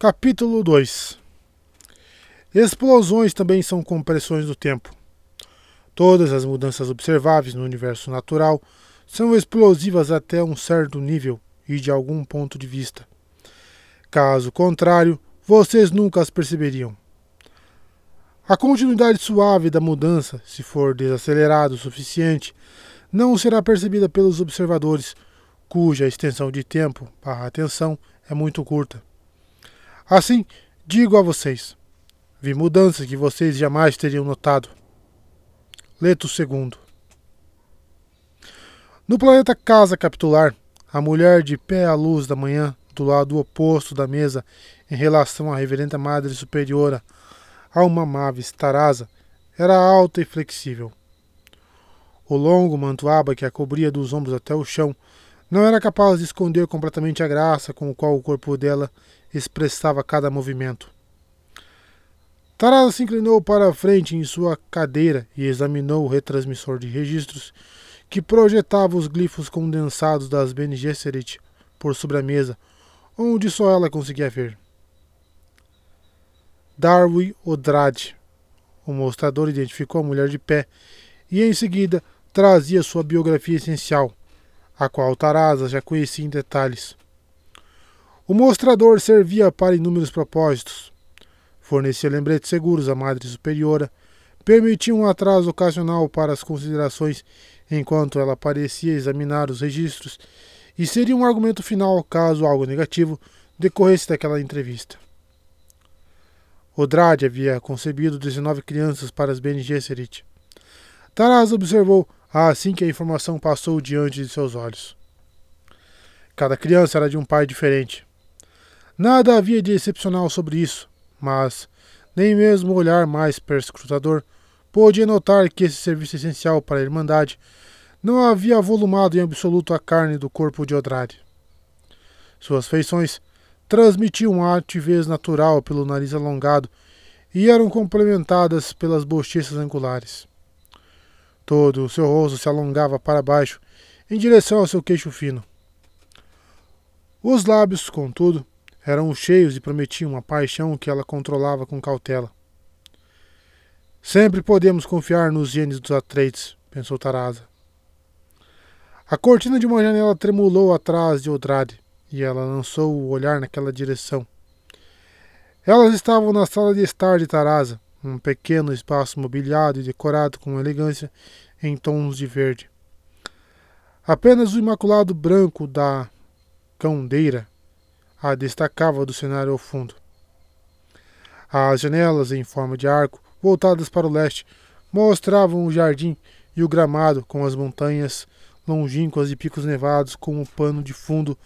Capítulo 2 Explosões também são compressões do tempo. Todas as mudanças observáveis no universo natural são explosivas até um certo nível e de algum ponto de vista. Caso contrário, vocês nunca as perceberiam. A continuidade suave da mudança, se for desacelerado o suficiente, não será percebida pelos observadores, cuja extensão de tempo para atenção é muito curta. Assim, digo a vocês: vi mudanças que vocês jamais teriam notado. Leto II. No planeta Casa Capitular, a mulher de pé à luz da manhã, do lado oposto da mesa, em relação à reverenda Madre Superiora, a uma Mavis Tarasa, era alta e flexível. O longo mantuaba que a cobria dos ombros até o chão não era capaz de esconder completamente a graça com o qual o corpo dela expressava cada movimento. Tarada se inclinou para a frente em sua cadeira e examinou o retransmissor de registros que projetava os glifos condensados das Bene Gesserit por sobre a mesa, onde só ela conseguia ver. Darwin Odrade. O mostrador identificou a mulher de pé e em seguida trazia sua biografia essencial, a qual Tarasa já conhecia em detalhes. O mostrador servia para inúmeros propósitos. Fornecia lembretes seguros à Madre Superiora, permitia um atraso ocasional para as considerações enquanto ela parecia examinar os registros e seria um argumento final caso algo negativo decorresse daquela entrevista. Odrade havia concebido 19 crianças para as Bene Gesserit. Taraz observou assim que a informação passou diante de seus olhos. Cada criança era de um pai diferente. Nada havia de excepcional sobre isso, mas nem mesmo o olhar mais perscrutador pôde notar que esse serviço essencial para a Irmandade não havia volumado em absoluto a carne do corpo de Odrade. Suas feições transmitiam a altivez natural pelo nariz alongado e eram complementadas pelas bochechas angulares. Todo o seu rosto se alongava para baixo, em direção ao seu queixo fino. Os lábios, contudo, eram cheios e prometiam uma paixão que ela controlava com cautela. Sempre podemos confiar nos genes dos Atreides, pensou Tarasa. A cortina de uma janela tremulou atrás de Odrade e ela lançou o olhar naquela direção. Elas estavam na sala de estar de Tarasa, um pequeno espaço mobiliado e decorado com elegância em tons de verde. Apenas o imaculado branco da cãodeira a destacava do cenário ao fundo. As janelas em forma de arco, voltadas para o leste, mostravam o jardim e o gramado com as montanhas longínquas e picos nevados como pano de fundo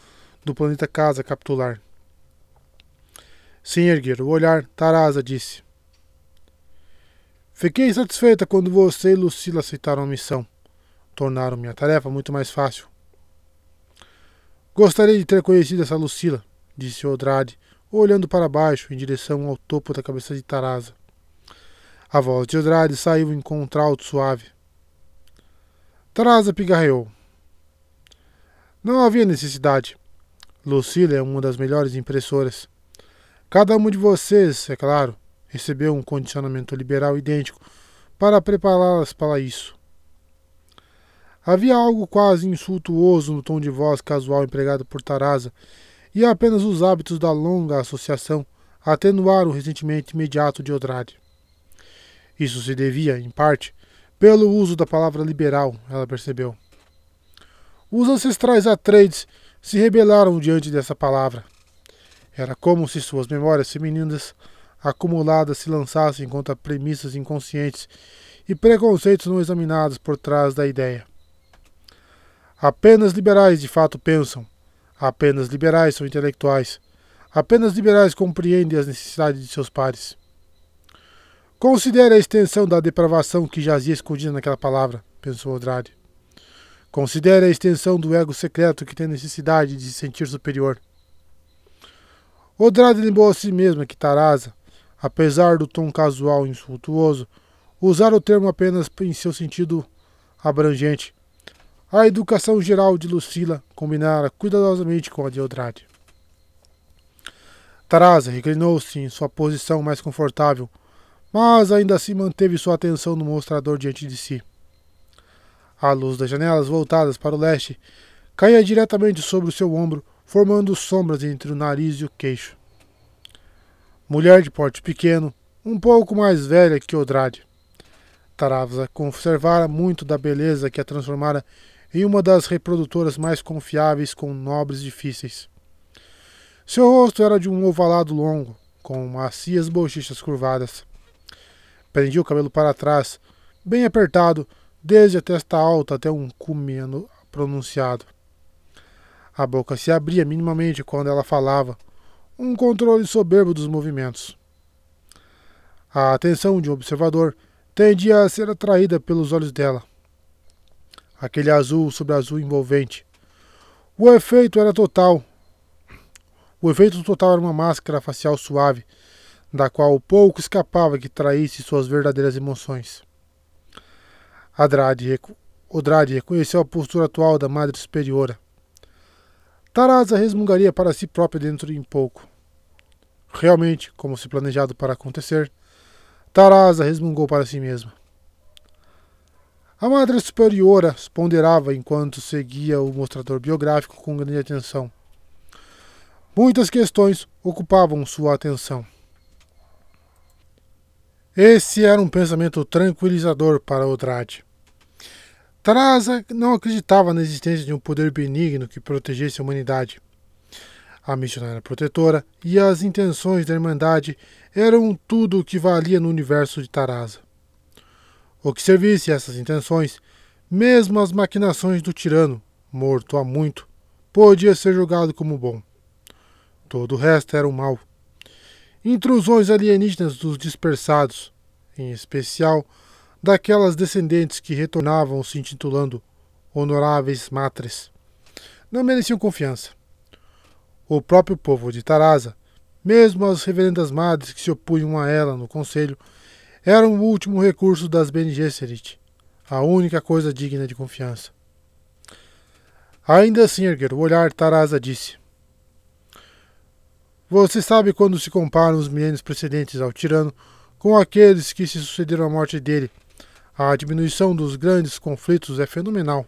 do planeta Casa capitular. Sem erguer o olhar, Tarasa disse: Fiquei satisfeita quando você e Lucila aceitaram a missão. Tornaram minha tarefa muito mais fácil. Gostaria de ter conhecido essa Lucila, disse Odrade, olhando para baixo em direção ao topo da cabeça de Tarasa. A voz de Odrade saiu em contralto suave. Tarasa pigarreou. Não havia necessidade. Lucila é uma das melhores impressoras. Cada um de vocês, é claro, recebeu um condicionamento liberal idêntico para prepará-las para isso. Havia algo quase insultuoso no tom de voz casual empregado por Tarasa, e apenas os hábitos da longa associação atenuaram o ressentimento imediato de Odrade. Isso se devia, em parte, pelo uso da palavra liberal, ela percebeu. Os ancestrais Atreides se rebelaram diante dessa palavra. Era como se suas memórias femininas acumuladas se lançassem contra premissas inconscientes e preconceitos não examinados por trás da ideia. Apenas liberais de fato pensam, apenas liberais são intelectuais, apenas liberais compreendem as necessidades de seus pares. Considere a extensão da depravação que jazia escondida naquela palavra, pensou Odrade. Considere a extensão do ego secreto que tem necessidade de se sentir superior. Odrade lembrou a si mesma que Tarasa, apesar do tom casual e insultuoso, usara o termo apenas em seu sentido abrangente. A educação geral de Lucila combinara cuidadosamente com a de Odrade. Tarasa reclinou-se em sua posição mais confortável, mas ainda assim manteve sua atenção no mostrador diante de si. A luz das janelas voltadas para o leste caía diretamente sobre o seu ombro, formando sombras entre o nariz e o queixo. Mulher de porte pequeno, um pouco mais velha que Odrade. Taravsa conservara muito da beleza que a transformara em uma das reprodutoras mais confiáveis com nobres difíceis. Seu rosto era de um ovalado longo, com macias bochechas curvadas. Prendia o cabelo para trás, bem apertado, desde a testa alta até um cumeno pronunciado. A boca se abria minimamente quando ela falava, um controle soberbo dos movimentos. A atenção de um observador tendia a ser atraída pelos olhos dela. Aquele azul sobre azul envolvente. O efeito era total, o efeito total era uma máscara facial suave, da qual pouco escapava que traísse suas verdadeiras emoções. Adrade, recu Odrade reconheceu a postura atual da Madre Superiora. Tarasa resmungaria para si própria dentro de pouco. Realmente, como se planejado para acontecer, Tarasa resmungou para si mesma. A Madre Superiora ponderava enquanto seguia o mostrador biográfico com grande atenção. Muitas questões ocupavam sua atenção. Esse era um pensamento tranquilizador para Odrade. Tarasa não acreditava na existência de um poder benigno que protegesse a humanidade. A missionária protetora e as intenções da Irmandade eram tudo o que valia no universo de Tarasa. O que servisse essas intenções, mesmo as maquinações do tirano, morto há muito, podia ser julgado como bom. Todo o resto era o mal. Intrusões alienígenas dos dispersados, em especial daquelas descendentes que retornavam se intitulando honoráveis matres, não mereciam confiança. O próprio povo de Tarasa, mesmo as reverendas madres que se opunham a ela no conselho, eram o último recurso das Bene Gesserit, a única coisa digna de confiança. Ainda assim erguer o olhar, Tarasa disse: você sabe quando se comparam os milênios precedentes ao tirano com aqueles que se sucederam à morte dele. A diminuição dos grandes conflitos é fenomenal.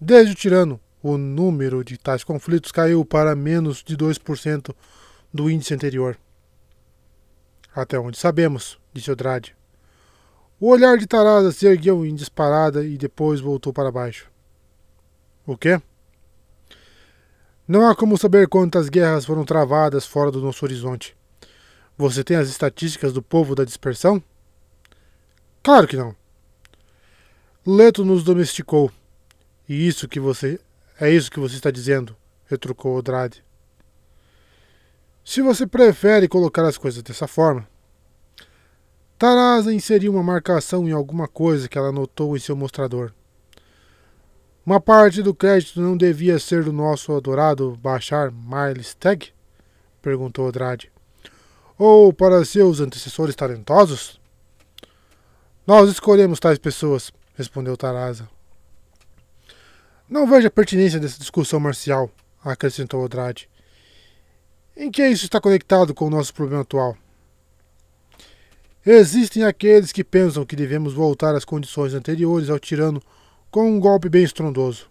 Desde o tirano, o número de tais conflitos caiu para menos de 2% do índice anterior. Até onde sabemos, disse Odrade. O olhar de Tarada se ergueu em disparada e depois voltou para baixo. O quê? Não há como saber quantas guerras foram travadas fora do nosso horizonte. Você tem as estatísticas do povo da dispersão? Claro que não. Leto nos domesticou. E isso que você. É isso que você está dizendo, retrucou Odrade. Se você prefere colocar as coisas dessa forma. Tarasa inseriu uma marcação em alguma coisa que ela notou em seu mostrador. Uma parte do crédito não devia ser do nosso adorado Bashar Miles Tag? perguntou Odrade. Ou para seus antecessores talentosos? Nós escolhemos tais pessoas, respondeu Tarasa. Não vejo a pertinência dessa discussão marcial, acrescentou Odrade. Em que isso está conectado com o nosso problema atual? Existem aqueles que pensam que devemos voltar às condições anteriores ao tirano com um golpe bem estrondoso.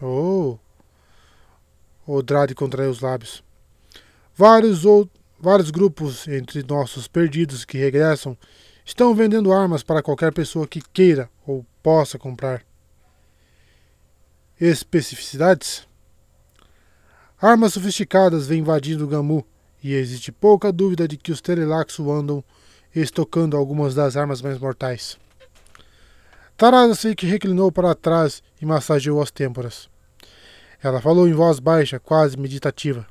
Oh! Odrade contraiu os lábios. Vários, ou, vários grupos entre nossos perdidos que regressam estão vendendo armas para qualquer pessoa que queira ou possa comprar. Especificidades? Armas sofisticadas vêm invadindo o Gamu e existe pouca dúvida de que os Telelaxo andam estocando algumas das armas mais mortais. Tarada que reclinou para trás e massageou as têmporas. Ela falou em voz baixa, quase meditativa.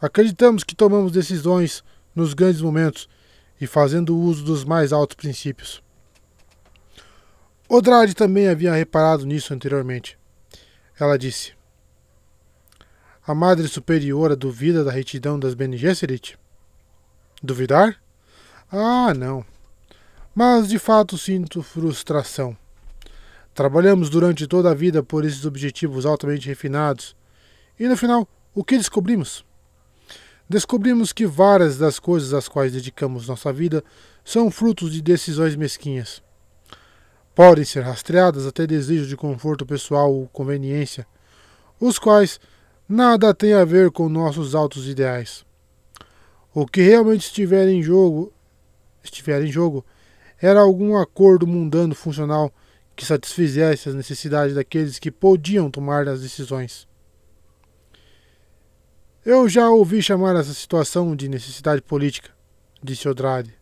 Acreditamos que tomamos decisões nos grandes momentos e fazendo uso dos mais altos princípios. Odrade também havia reparado nisso anteriormente. Ela disse: A Madre Superiora duvida da retidão das Bene Gesserit? Duvidar? Ah, não mas de fato sinto frustração. Trabalhamos durante toda a vida por esses objetivos altamente refinados E no final, o que descobrimos? Descobrimos que várias das coisas às quais dedicamos nossa vida são frutos de decisões mesquinhas. Podem ser rastreadas até desejos de conforto pessoal ou conveniência, os quais nada têm a ver com nossos altos ideais. O que realmente estiver em jogo, estiver em jogo, era algum acordo mundano funcional que satisfizesse as necessidades daqueles que podiam tomar as decisões. Eu já ouvi chamar essa situação de necessidade política, disse Odrade.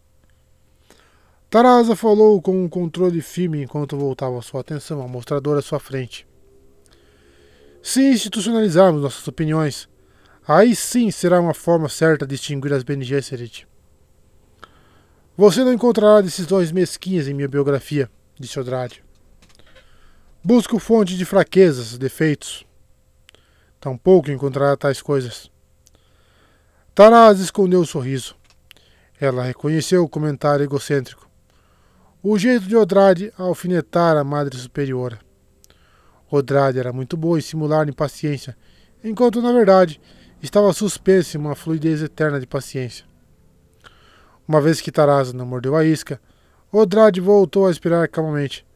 Tarasa falou com um controle firme enquanto voltava sua atenção ao mostrador à sua frente. Se institucionalizarmos nossas opiniões, aí sim será uma forma certa de distinguir as Bene Gesserit. Você não encontrará decisões mesquinhas em minha biografia, disse Odrade. Busco fonte de fraquezas, defeitos, Tampouco encontrará tais coisas. Taraz escondeu o sorriso. Ela reconheceu o comentário egocêntrico. O jeito de Odrade alfinetar a Madre Superiora. Odrade era muito boa em simular impaciência, enquanto, na verdade, estava suspensa em uma fluidez eterna de paciência. Uma vez que Taraz não mordeu a isca, Odrade voltou a respirar calmamente,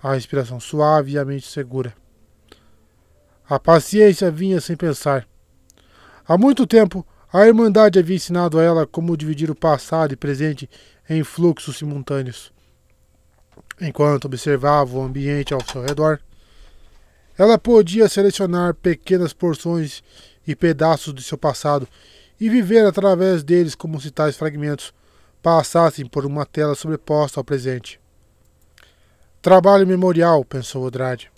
a respiração suave e a mente segura. A paciência vinha sem pensar. Há muito tempo, a Irmandade havia ensinado a ela como dividir o passado e presente em fluxos simultâneos. Enquanto observava o ambiente ao seu redor, ela podia selecionar pequenas porções e pedaços de seu passado e viver através deles como se tais fragmentos passassem por uma tela sobreposta ao presente. Trabalho memorial, pensou Odrade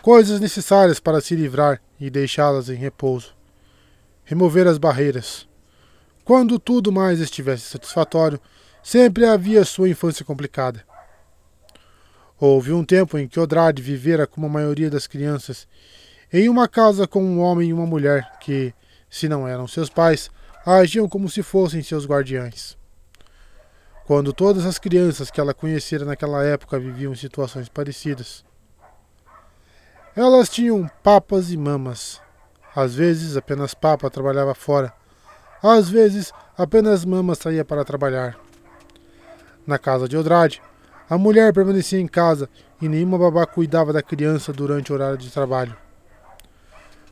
coisas necessárias para se livrar e deixá-las em repouso. Remover as barreiras. Quando tudo mais estivesse satisfatório, sempre havia sua infância complicada. Houve um tempo em que Odrade vivera como a maioria das crianças, em uma casa com um homem e uma mulher que, se não eram seus pais, agiam como se fossem seus guardiães. Quando todas as crianças que ela conhecera naquela época viviam situações parecidas, elas tinham papas e mamas. Às vezes apenas papa trabalhava fora. Às vezes apenas mama saía para trabalhar. Na casa de Odrade, a mulher permanecia em casa e nenhuma babá cuidava da criança durante o horário de trabalho.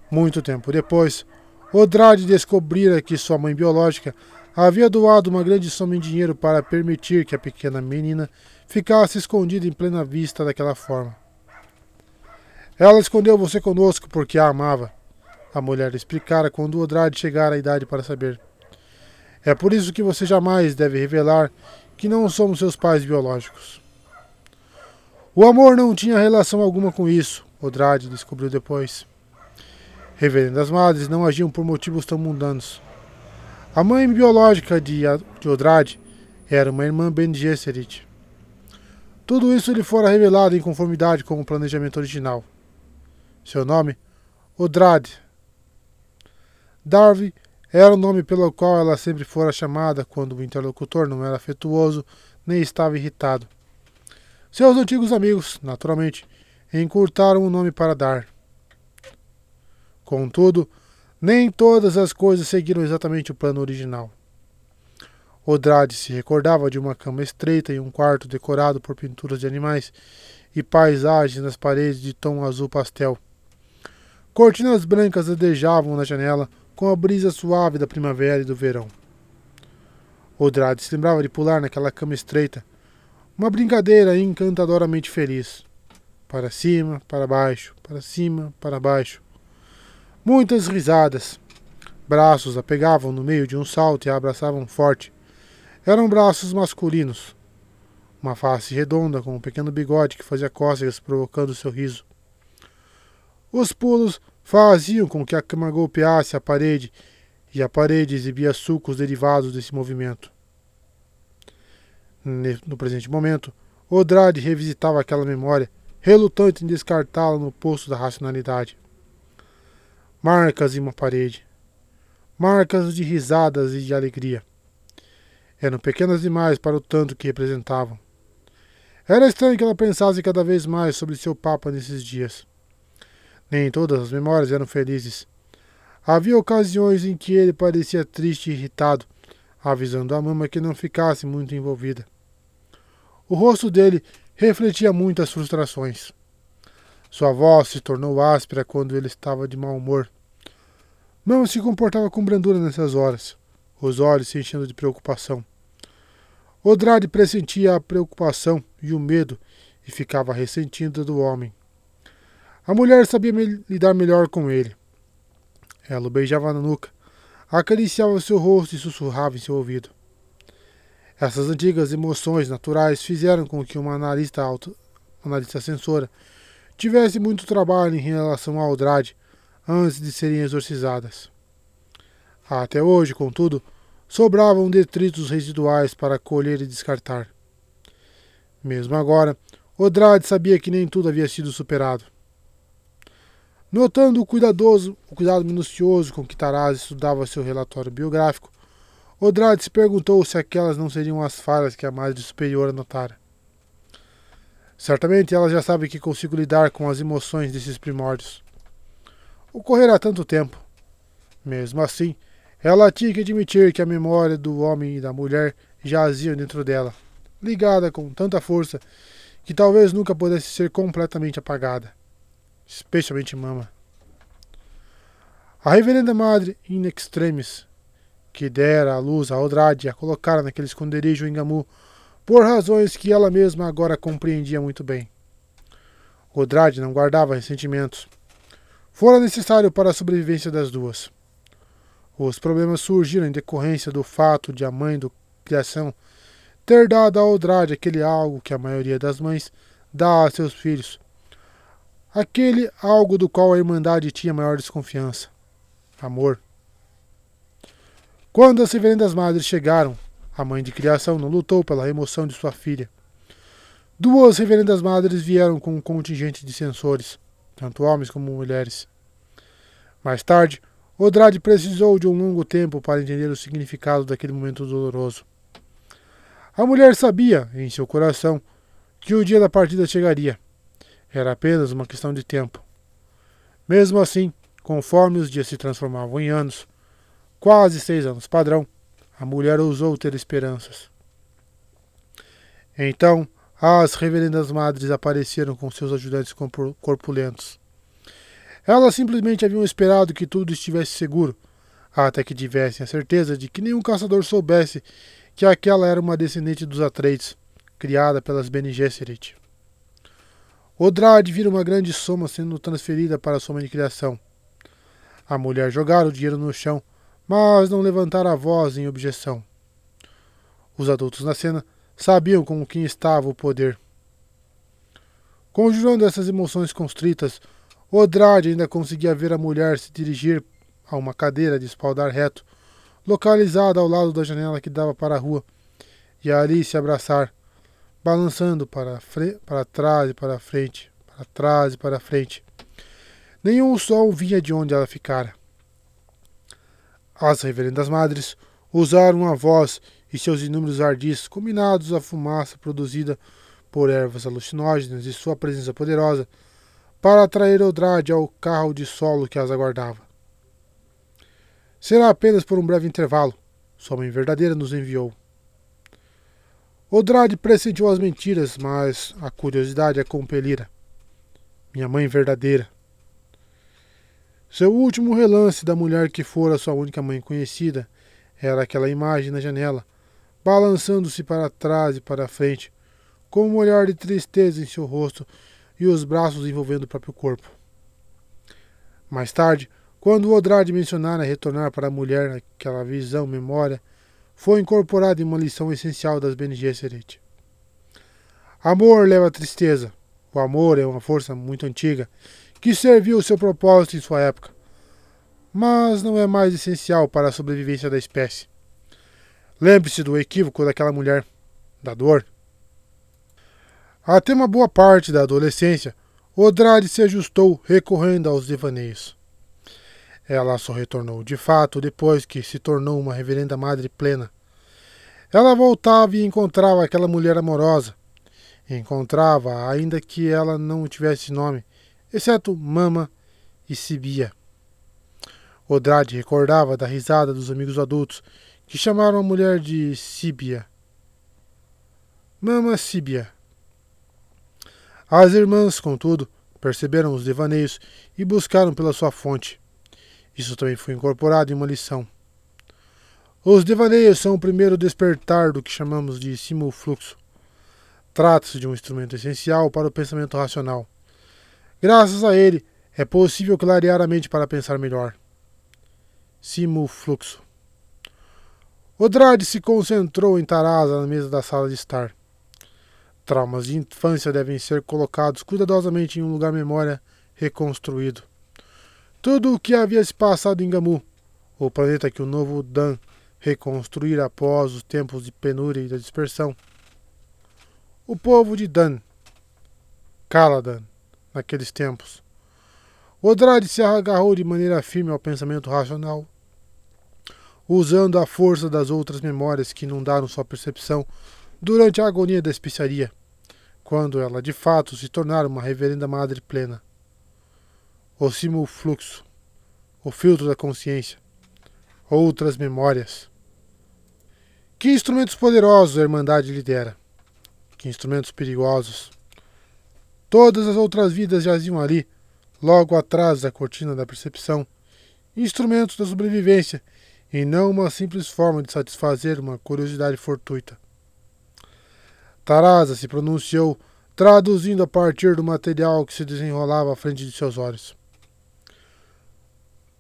Muito tempo depois, Odrade descobrira que sua mãe biológica havia doado uma grande soma em dinheiro para permitir que a pequena menina ficasse escondida em plena vista daquela forma. Ela escondeu você conosco porque a amava. A mulher explicara quando Odrade chegara à idade para saber. É por isso que você jamais deve revelar que não somos seus pais biológicos. O amor não tinha relação alguma com isso, Odrade descobriu depois. Reverendas madres não agiam por motivos tão mundanos. A mãe biológica de, Odrade era uma irmã Ben Gesserit. Tudo isso lhe fora revelado em conformidade com o planejamento original. Seu nome? Odrade. Darby era o nome pelo qual ela sempre fora chamada quando o interlocutor não era afetuoso nem estava irritado. Seus antigos amigos, naturalmente, encurtaram o nome para dar. Contudo, nem todas as coisas seguiram exatamente o plano original. Odrade se recordava de uma cama estreita em um quarto decorado por pinturas de animais e paisagens nas paredes de tom azul pastel. Cortinas brancas adejavam na janela com a brisa suave da primavera e do verão. Odrade se lembrava de pular naquela cama estreita, uma brincadeira encantadoramente feliz. Para cima, para baixo, para cima, para baixo. Muitas risadas. Braços a pegavam no meio de um salto e a abraçavam forte. Eram braços masculinos. Uma face redonda com um pequeno bigode que fazia cócegas provocando seu riso. Os pulos faziam com que a cama golpeasse a parede e a parede exibia sucos derivados desse movimento. No presente momento, Odrade revisitava aquela memória, relutante em descartá-la no poço da racionalidade. Marcas em uma parede. Marcas de risadas e de alegria. Eram pequenas demais para o tanto que representavam. Era estranho que ela pensasse cada vez mais sobre seu Papa nesses dias. Nem todas as memórias eram felizes. Havia ocasiões em que ele parecia triste e irritado, avisando a mama que não ficasse muito envolvida. O rosto dele refletia muitas frustrações. Sua voz se tornou áspera quando ele estava de mau humor. Mama se comportava com brandura nessas horas, os olhos se enchendo de preocupação. Odrade pressentia a preocupação e o medo e ficava ressentida do homem. A mulher sabia me lidar melhor com ele. Ela o beijava na nuca, acariciava seu rosto e sussurrava em seu ouvido. Essas antigas emoções naturais fizeram com que uma analista, auto, analista censora tivesse muito trabalho em relação a Aldrade antes de serem exorcizadas. Até hoje, contudo, sobravam detritos residuais para colher e descartar. Mesmo agora, Odrade sabia que nem tudo havia sido superado. Notando o cuidadoso, o cuidado minucioso com que Taraz estudava seu relatório biográfico, Odrade se perguntou se aquelas não seriam as falhas que a Madre Superior anotara. Certamente ela já sabe que consigo lidar com as emoções desses primórdios. Ocorrerá tanto tempo. Mesmo assim, ela tinha que admitir que a memória do homem e da mulher jazia dentro dela, ligada com tanta força que talvez nunca pudesse ser completamente apagada especialmente mama. A reverenda madre in extremis, que dera a luz a Aldrade e a colocara naquele esconderijo em Gamu, por razões que ela mesma agora compreendia muito bem. Odrade não guardava ressentimentos. Fora necessário para a sobrevivência das duas. Os problemas surgiram em decorrência do fato de a mãe do criação ter dado a Odrade aquele algo que a maioria das mães dá a seus filhos, aquele algo do qual a Irmandade tinha maior desconfiança: amor. Quando as reverendas madres chegaram, a mãe de criação não lutou pela remoção de sua filha. Duas reverendas madres vieram com um contingente de censores, tanto homens como mulheres. Mais tarde, Odrade precisou de um longo tempo para entender o significado daquele momento doloroso. A mulher sabia, em seu coração, que o dia da partida chegaria. Era apenas uma questão de tempo. Mesmo assim, conforme os dias se transformavam em anos, quase seis anos padrão, a mulher ousou ter esperanças. Então, as reverendas madres apareceram com seus ajudantes corpulentos. Elas simplesmente haviam esperado que tudo estivesse seguro, até que tivessem a certeza de que nenhum caçador soubesse que aquela era uma descendente dos Atreides, criada pelas Bene Gesserit. Odrade vira uma grande soma sendo transferida para a soma de criação. A mulher jogara o dinheiro no chão, mas não levantara a voz em objeção. Os adultos na cena sabiam com quem estava o poder. Conjurando essas emoções constritas, Odrade ainda conseguia ver a mulher se dirigir a uma cadeira de espaldar reto, localizada ao lado da janela que dava para a rua, e ali se abraçar, balançando para, para trás e para frente, para trás e para frente. Nenhum som vinha de onde ela ficara. As reverendas madres usaram a voz e seus inúmeros ardis, combinados à fumaça produzida por ervas alucinógenas e sua presença poderosa, para atrair Eldrade ao carro de solo que as aguardava. Será apenas por um breve intervalo. Sua mãe verdadeira nos enviou. Odrade pressentiu as mentiras, mas a curiosidade a compelira. Minha mãe verdadeira. Seu último relance da mulher que fora sua única mãe conhecida era aquela imagem na janela, balançando-se para trás e para frente, com um olhar de tristeza em seu rosto e os braços envolvendo o próprio corpo. Mais tarde, quando Odrade mencionara retornar para a mulher aquela visão, memória, foi incorporado em uma lição essencial das Bene Gesserit. Amor leva a tristeza. O amor é uma força muito antiga que serviu o seu propósito em sua época, mas não é mais essencial para a sobrevivência da espécie. Lembre-se do equívoco daquela mulher, da dor. Até uma boa parte da adolescência, Odrade se ajustou recorrendo aos devaneios. Ela só retornou de fato depois que se tornou uma reverenda madre plena. Ela voltava e encontrava aquela mulher amorosa. Encontrava, ainda que ela não tivesse nome, exceto Mama e Sibia. Odrade recordava da risada dos amigos adultos que chamaram a mulher de Síbia. Mama Síbia. As irmãs, contudo, perceberam os devaneios e buscaram pela sua fonte. Isso também foi incorporado em uma lição. Os devaneios são o primeiro despertar do que chamamos de simulfluxo. Trata-se de um instrumento essencial para o pensamento racional. Graças a ele, é possível clarear a mente para pensar melhor. Simulfluxo. Odrade se concentrou em Tarasa na mesa da sala de estar. Traumas de infância devem ser colocados cuidadosamente em um lugar memória reconstruído. Tudo o que havia se passado em Gamu, o planeta que o novo Dan reconstruíra após os tempos de penúria e da dispersão. O povo de Dan, Caladan, naqueles tempos. Odrade se agarrou de maneira firme ao pensamento racional, usando a força das outras memórias que inundaram sua percepção durante a agonia da especiaria quando ela de fato se tornar uma reverenda madre plena. O simulfluxo, o filtro da consciência, outras memórias. Que instrumentos poderosos a Irmandade lidera? Que instrumentos perigosos. Todas as outras vidas jaziam ali, logo atrás da cortina da percepção, instrumentos da sobrevivência e não uma simples forma de satisfazer uma curiosidade fortuita. Tarasa se pronunciou, traduzindo a partir do material que se desenrolava à frente de seus olhos.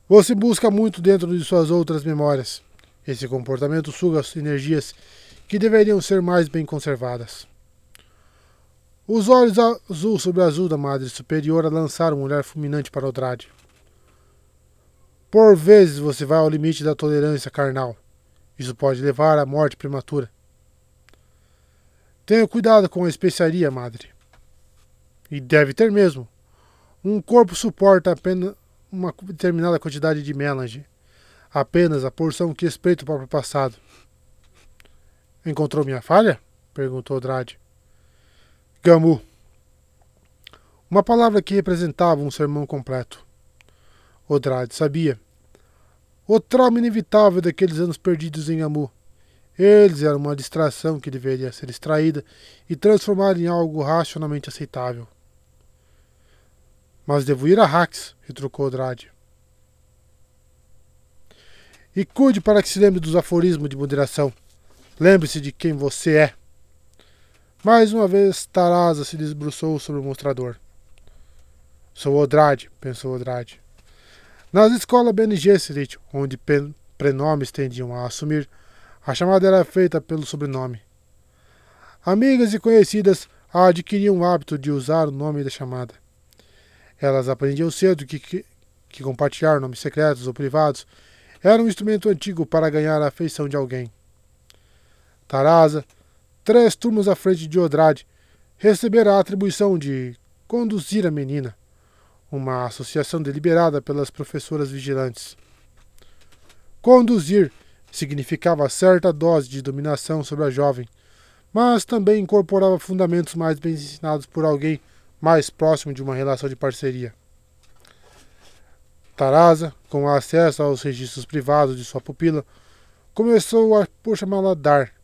Você busca muito dentro de suas outras memórias. Esse comportamento suga as energias que deveriam ser mais bem conservadas. Os olhos azul sobre azul da Madre Superiora lançaram um olhar fulminante para Odrade. Por vezes você vai ao limite da tolerância carnal. Isso pode levar à morte prematura. Tenha cuidado com a especiaria, madre. E deve ter mesmo. Um corpo suporta apenas uma determinada quantidade de melange, apenas a porção que espreita o próprio passado. Encontrou minha falha? perguntou Drade. Gamu. Uma palavra que representava um sermão completo. Odrade sabia. O trauma inevitável daqueles anos perdidos em Gamu eles eram uma distração que deveria ser extraída e transformada em algo racionalmente aceitável. Mas devo ir a Hax, retrucou Drade. E cuide para que se lembre dos aforismos de moderação. Lembre-se de quem você é. Mais uma vez, Tarasa se desbruçou sobre o mostrador. Sou Odrade, pensou Odrade. Nas escolas BNG onde prenomes tendiam a assumir a chamada era feita pelo sobrenome. Amigas e conhecidas adquiriam o hábito de usar o nome da chamada. Elas aprendiam cedo que, que, que compartilhar nomes secretos ou privados era um instrumento antigo para ganhar a afeição de alguém. Tarasa, três turmas à frente de Odrade, recebera a atribuição de conduzir a menina, uma associação deliberada pelas professoras vigilantes. Conduzir significava certa dose de dominação sobre a jovem, mas também incorporava fundamentos mais bem ensinados por alguém mais próximo de uma relação de parceria. Tarasa, com acesso aos registros privados de sua pupila, começou a, por chamá-la Dar.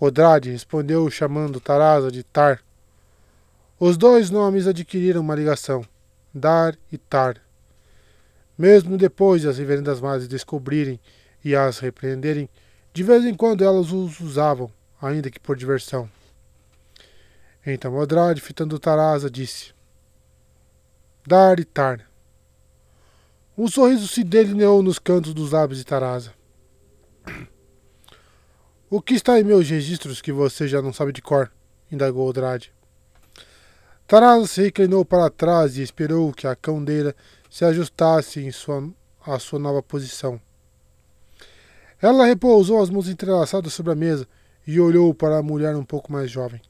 Odrade respondeu chamando Tarasa de Tar. Os dois nomes adquiriram uma ligação, Dar e Tar. Mesmo depois de as reverendas madres descobrirem e as repreenderem, de vez em quando elas os usavam, ainda que por diversão. Então Odrade, fitando Tarasa, disse: Dar e tar. Um sorriso se delineou nos cantos dos lábios de Tarasa. O que está em meus registros que você já não sabe de cor? indagou Odrade. Tarasa se reclinou para trás e esperou que a candeira se ajustasse em sua, à sua nova posição. Ela repousou as mãos entrelaçadas sobre a mesa e olhou para a mulher um pouco mais jovem.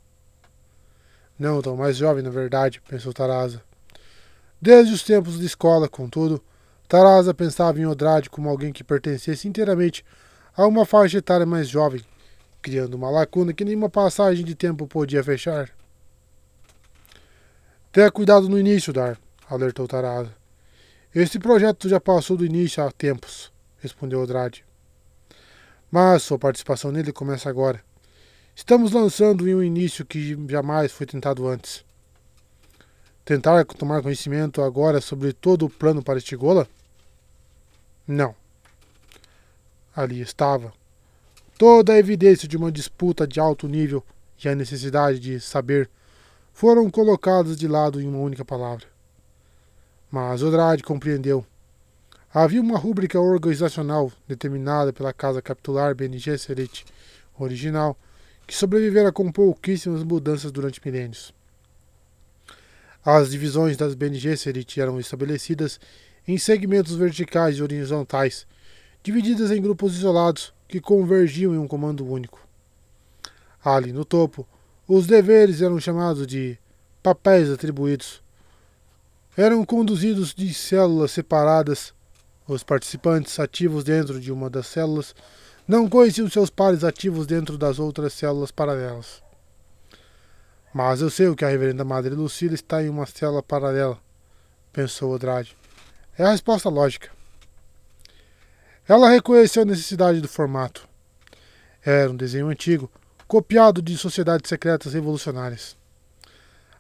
Não tão mais jovem, na verdade, pensou Tarasa. Desde os tempos de escola, contudo, Tarasa pensava em Odrade como alguém que pertencesse inteiramente a uma faixa etária mais jovem, criando uma lacuna que nenhuma passagem de tempo podia fechar. Tenha cuidado no início, Dar, alertou Tarasa. Este projeto já passou do início há tempos, respondeu Odrade. Mas sua participação nele começa agora. Estamos lançando em um início que jamais foi tentado antes. Tentar tomar conhecimento agora sobre todo o plano para Estigola? Não. Ali estava. Toda a evidência de uma disputa de alto nível e a necessidade de saber foram colocadas de lado em uma única palavra. Mas Odrade compreendeu. Havia uma rúbrica organizacional determinada pela Casa Capitular BNG Serit original que sobrevivera com pouquíssimas mudanças durante milênios. As divisões das BNG Serit eram estabelecidas em segmentos verticais e horizontais, divididas em grupos isolados que convergiam em um comando único. Ali no topo, os deveres eram chamados de papéis atribuídos. Eram conduzidos de células separadas. Os participantes ativos dentro de uma das células não conheciam seus pares ativos dentro das outras células paralelas. Mas eu sei o que a Reverenda Madre Lucila está em uma célula paralela, pensou Odrade. É a resposta lógica. Ela reconheceu a necessidade do formato. Era um desenho antigo, copiado de sociedades secretas revolucionárias.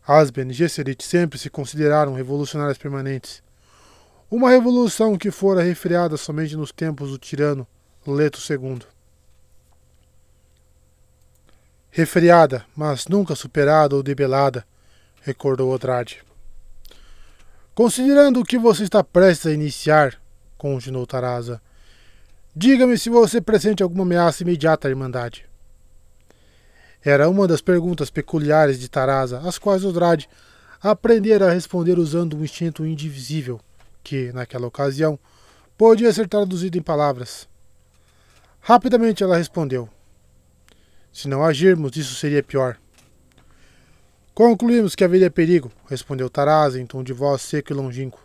As BNG Gesserit sempre se consideraram revolucionárias permanentes. Uma revolução que fora refriada somente nos tempos do tirano Leto II. Refriada, mas nunca superada ou debelada, recordou Odrade. Considerando o que você está prestes a iniciar, continuou Taraza, diga-me se você pressente alguma ameaça imediata à Irmandade. Era uma das perguntas peculiares de Taraza, às quais Odrade aprendera a responder usando um instinto indivisível, que, naquela ocasião, podia ser traduzido em palavras. Rapidamente ela respondeu: Se não agirmos, isso seria pior. Concluímos que haveria perigo, respondeu Taraza em tom de voz seco e longínquo.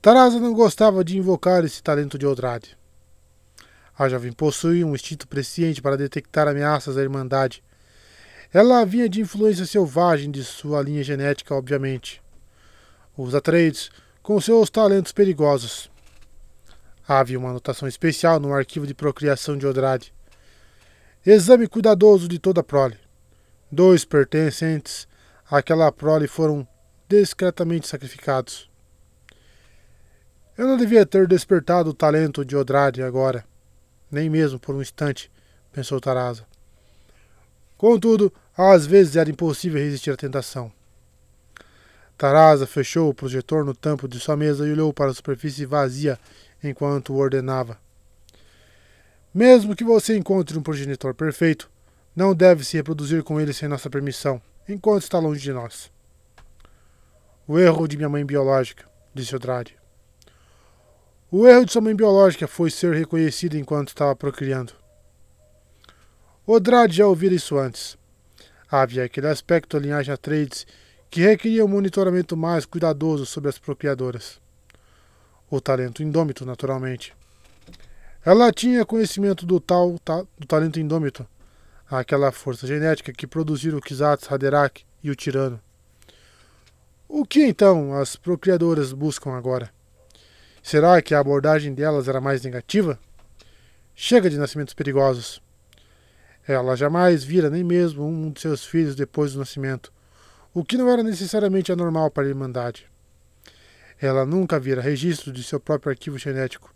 Taraza não gostava de invocar esse talento de Odrade. A jovem possuía um instinto presciente para detectar ameaças à Irmandade. Ela vinha de influência selvagem de sua linha genética, obviamente. Os Atreides, com seus talentos perigosos, Havia uma anotação especial no arquivo de procriação de Odrade. Exame cuidadoso de toda a prole. Dois pertencentes àquela prole foram discretamente sacrificados. Eu não devia ter despertado o talento de Odrade agora, nem mesmo por um instante, pensou Taraza. Contudo, às vezes era impossível resistir à tentação. Taraza fechou o projetor no tampo de sua mesa e olhou para a superfície vazia enquanto o ordenava. Mesmo que você encontre um progenitor perfeito, não deve se reproduzir com ele sem nossa permissão, enquanto está longe de nós. O erro de minha mãe biológica, disse Odrade. O erro de sua mãe biológica foi ser reconhecido enquanto estava procriando. Odrade já ouvira isso antes. Havia aquele aspecto da linhagem Atreides que requeria um monitoramento mais cuidadoso sobre as procriadoras o talento indômito, naturalmente. Ela tinha conhecimento do tal ta, do talento indômito, aquela força genética que produziram o Kizats, Haderach e o Tirano. O que então as procriadoras buscam agora? Será que a abordagem delas era mais negativa? Chega de nascimentos perigosos. Ela jamais vira nem mesmo um de seus filhos depois do nascimento, o que não era necessariamente anormal para a Irmandade. Ela nunca vira registro de seu próprio arquivo genético.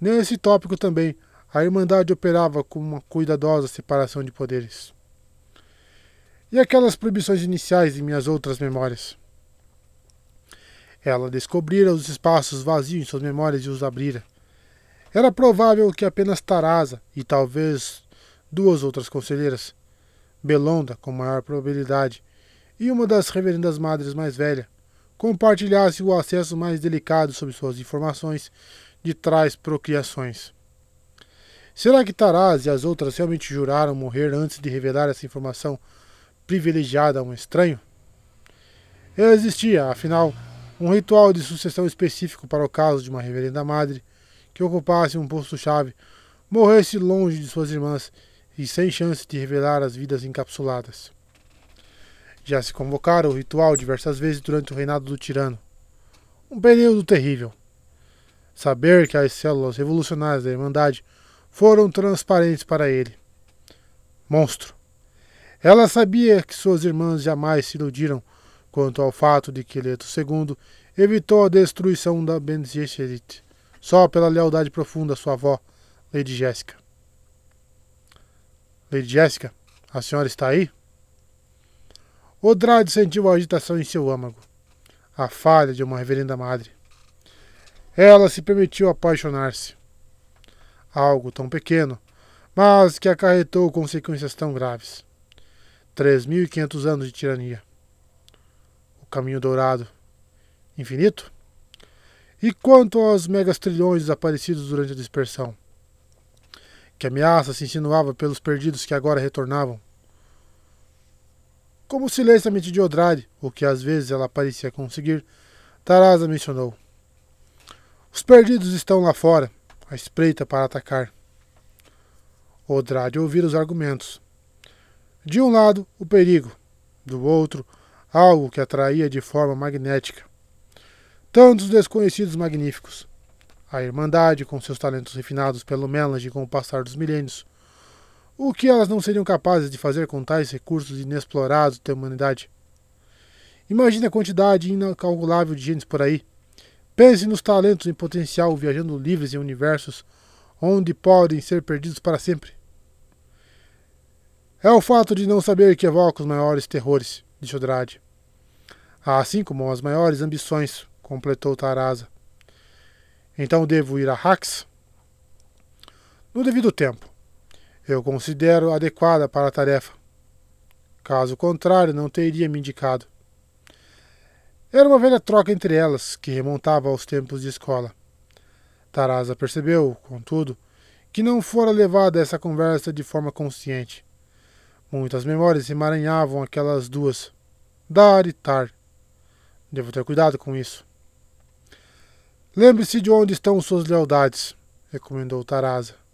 Nesse tópico também, a Irmandade operava com uma cuidadosa separação de poderes. E aquelas proibições iniciais em minhas outras memórias? Ela descobrira os espaços vazios em suas memórias e os abrira. Era provável que apenas Tarasa e talvez duas outras conselheiras, Belonda, com maior probabilidade, e uma das reverendas madres mais velha, compartilhasse o acesso mais delicado sobre suas informações de trás procriações. Será que Taraz e as outras realmente juraram morrer antes de revelar essa informação privilegiada a um estranho? Existia, afinal, um ritual de sucessão específico para o caso de uma reverenda madre que ocupasse um posto-chave, morresse longe de suas irmãs e sem chance de revelar as vidas encapsuladas. Já se convocara o ritual diversas vezes durante o reinado do tirano. Um período terrível. Saber que as células revolucionárias da Irmandade foram transparentes para ele. Monstro. Ela sabia que suas irmãs jamais se iludiram quanto ao fato de que Leto II evitou a destruição da Ben Gesserit só pela lealdade profunda à sua avó, Lady Jéssica. Lady Jéssica, a senhora está aí? Odrade sentiu a agitação em seu âmago, a falha de uma reverenda madre. Ela se permitiu apaixonar-se. Algo tão pequeno, mas que acarretou consequências tão graves. Três mil e quinhentos anos de tirania. Caminho dourado. Infinito? E quanto aos megas trilhões desaparecidos durante a dispersão? Que ameaça se insinuava pelos perdidos que agora retornavam? Como o silêncio da de Odrade, o que às vezes ela parecia conseguir, Tarasa mencionou. Os perdidos estão lá fora, à espreita para atacar. Odrade ouvira os argumentos. De um lado, o perigo, do outro, algo que atraía de forma magnética. Tantos desconhecidos magníficos. A Irmandade, com seus talentos refinados pelo Melange com o passar dos milênios, o que elas não seriam capazes de fazer com tais recursos inexplorados da humanidade? Imagine a quantidade incalculável de genes por aí. Pense nos talentos em potencial viajando livres em universos onde podem ser perdidos para sempre. É o fato de não saber que evoca os maiores terrores, disse Odrade. Assim como as maiores ambições, completou Tarasa. Então devo ir a Hax? No devido tempo eu considero adequada para a tarefa. Caso contrário, não teria me indicado. Era uma velha troca entre elas, que remontava aos tempos de escola. Tarasa percebeu, contudo, que não fora levada essa conversa de forma consciente. Muitas memórias emaranhavam aquelas duas, Dar e Tar. Devo ter cuidado com isso. Lembre-se de onde estão suas lealdades, recomendou Tarasa.